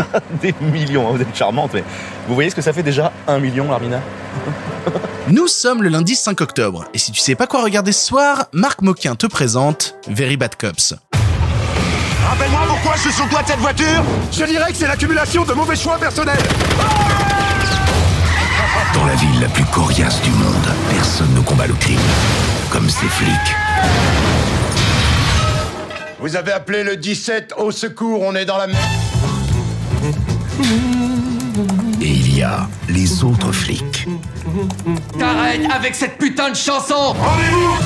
Des millions, hein, vous êtes charmante, mais vous voyez ce que ça fait déjà un million, Larmina Nous sommes le lundi 5 octobre, et si tu sais pas quoi regarder ce soir, Marc Moquin te présente Very Bad Cops. Rappelle-moi pourquoi je suis sur toi de cette voiture Je dirais que c'est l'accumulation de mauvais choix personnels Dans la ville la plus coriace du monde, personne ne combat le crime comme ces flics. Vous avez appelé le 17 au secours, on est dans la merde. Et il y a les autres flics. T'arrêtes avec cette putain de chanson Rendez-vous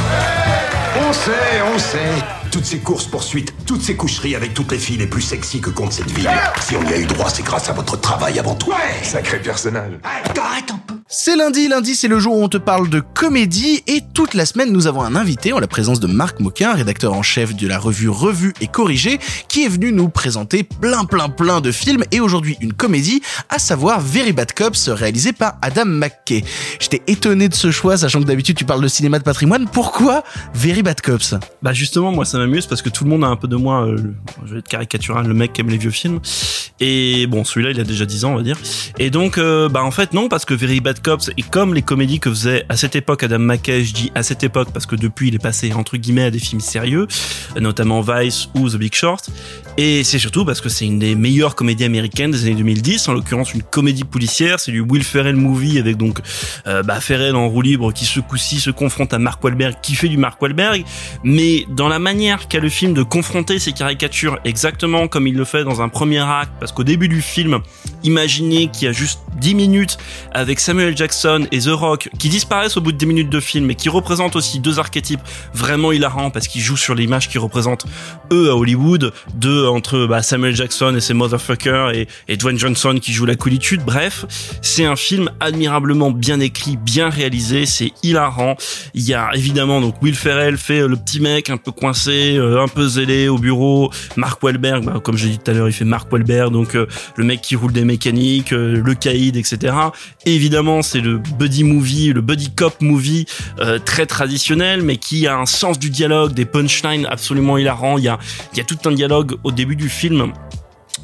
On sait, on sait. Toutes ces courses-poursuites, toutes ces coucheries avec toutes les filles les plus sexy que compte cette ville. Si on y a eu droit, c'est grâce à votre travail avant tout. Ouais Sacré personnage. Arrête un peu C'est lundi, lundi c'est le jour où on te parle de comédie et toute la semaine nous avons un invité en la présence de Marc Moquin, rédacteur en chef de la revue Revue et Corrigée, qui est venu nous présenter plein plein plein de films et aujourd'hui une comédie, à savoir Very Bad Cops réalisé par Adam McKay. J'étais étonné de ce choix, sachant que d'habitude tu parles de cinéma de patrimoine. Pourquoi Very Bad Cops? Bah justement, moi ça m'amuse parce que tout le monde a un peu de moi, euh, je vais être caricatural, le mec qui aime les vieux films. Et bon, celui-là il a déjà 10 ans on va dire. Et donc, euh, bah en fait non, parce que Very Bad Cops est comme les comédies que faisait à cette époque Adam McKay, je dis à cette époque parce que depuis il est passé entre guillemets à des films sérieux, notamment Vice ou The Big Short. Et c'est surtout parce que c'est une des meilleures comédies américaines des années 2010, en l'occurrence une comédie policière, c'est du Will Ferrell movie avec donc euh, bah, Ferrell en roue libre qui ce coup-ci se confronte à Mark Wahlberg qui fait du Mark Wahlberg, mais dans la manière qu'a le film de confronter ces caricatures exactement comme il le fait dans un premier acte, parce qu'au début du film, imaginez qu'il y a juste 10 minutes avec Samuel Jackson et The Rock qui disparaissent au bout de 10 minutes de film et qui représentent aussi deux archétypes vraiment hilarants parce qu'ils jouent sur l'image qui représente eux à Hollywood, deux entre bah, Samuel Jackson et ses motherfuckers et, et Dwayne Johnson qui joue la coolitude. Bref, c'est un film admirablement bien écrit, bien réalisé, c'est hilarant. Il y a évidemment donc Will Ferrell fait le petit mec un peu coincé, euh, un peu zélé au bureau. Mark Wahlberg, bah, comme je l'ai dit tout à l'heure, il fait Mark Wahlberg, donc euh, le mec qui roule des mécaniques, euh, le caïd, etc. Et évidemment, c'est le buddy movie, le buddy cop movie très traditionnel, mais qui a un sens du dialogue, des punchlines absolument hilarants. Il y il y a tout un dialogue au début du film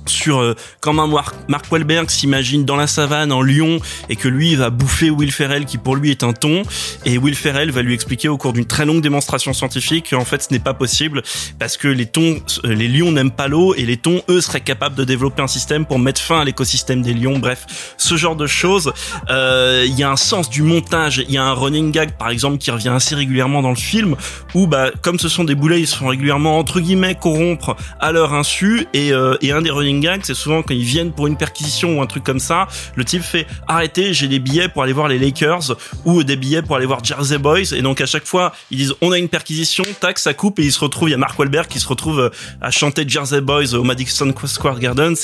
sur euh, comment Mark, Wahlberg s'imagine dans la savane en lion et que lui va bouffer Will Ferrell qui pour lui est un thon et Will Ferrell va lui expliquer au cours d'une très longue démonstration scientifique qu'en fait ce n'est pas possible parce que les thons euh, les lions n'aiment pas l'eau et les thons eux seraient capables de développer un système pour mettre fin à l'écosystème des lions. Bref ce genre de choses Euh, il y a un sens du montage. Il y a un running gag par exemple qui revient assez régulièrement dans le film où bah comme ce sont des boulets ils se font régulièrement entre guillemets corrompre à leur insu et, euh, et un des running c'est souvent quand ils viennent pour une perquisition ou un truc comme ça le type fait arrêtez j'ai des billets pour aller voir les Lakers ou des billets pour aller voir Jersey Boys. Et donc à chaque fois ils disent on a une perquisition tac ça coupe et il se retrouve il y a Mark Wahlberg qui se retrouve euh, à chanter Jersey Boys au Madison Square Garden.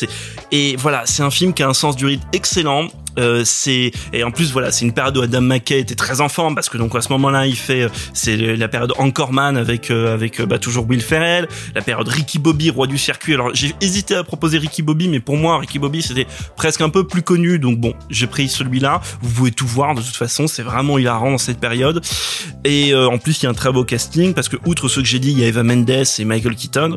Et voilà c'est un film qui a un sens du rythme excellent euh, c'est et en plus voilà c'est une période où Adam McKay était très en forme parce que donc à ce moment-là il fait euh, c'est la période Anchorman avec euh, avec euh, bah, toujours Will Ferrell la période Ricky Bobby roi du circuit. Alors j'ai hésité à proposer Ricky Bobby mais pour moi Ricky Bobby c'était presque un peu plus connu. Donc bon j'ai pris celui-là. Vous pouvez tout voir de toute façon c'est vraiment hilarant dans cette période. Et euh, en plus il y a un très beau casting parce que outre ceux que j'ai dit il y a Eva Mendes et Michael Keaton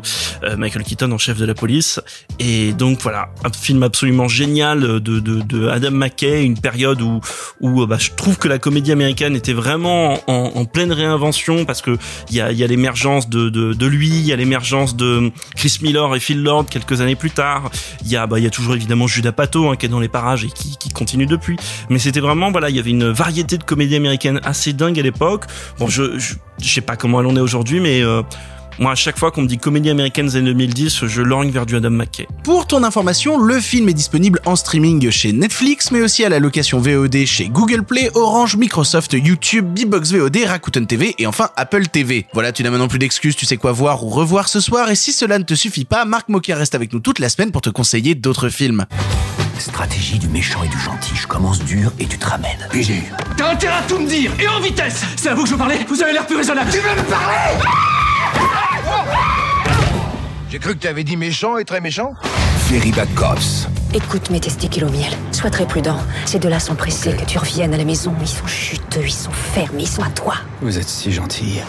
Michael Keaton en chef de la police. Et donc voilà un film absolument génial de, de, de Adam McKay une période où où bah, je trouve que la comédie américaine était vraiment en, pleine réinvention parce que il y a, y a l'émergence de, de, de lui il y a l'émergence de Chris Miller et Phil Lord quelques années plus tard. Il y a bah, il y a toujours évidemment Judah Pato hein, qui est dans les parages et qui, qui continue depuis. Mais c'était vraiment voilà il y avait une variété de comédies américaines assez dingue à l'époque. Bon je, je je sais pas comment elle en est aujourd'hui mais euh, moi, à chaque fois qu'on me dit comédie américaine des années 2010, je lorgne vers du Adam McKay. Pour ton information, le film est disponible en streaming chez Netflix, mais aussi à la location VOD chez Google Play, Orange, Microsoft, YouTube, Bbox VOD, Rakuten TV et enfin Apple TV. Voilà, tu n'as maintenant plus d'excuses, tu sais quoi voir ou revoir ce soir, et si cela ne te suffit pas, Marc Moquin reste avec nous toute la semaine pour te conseiller d'autres films. Stratégie du méchant et du gentil. Je commence dur et tu te ramènes. PG. T'as intérêt à tout me dire Et en vitesse C'est à vous que je veux parler Vous avez l'air plus raisonnable Tu veux me parler? J'ai cru que t'avais dit méchant et très méchant. Very Bad Cops. Écoute mes testicules au miel. Sois très prudent. Ces deux-là sont pressés que tu reviennes à la maison. Ils sont juteux, ils sont fermes, ils sont à toi. Vous êtes si gentil.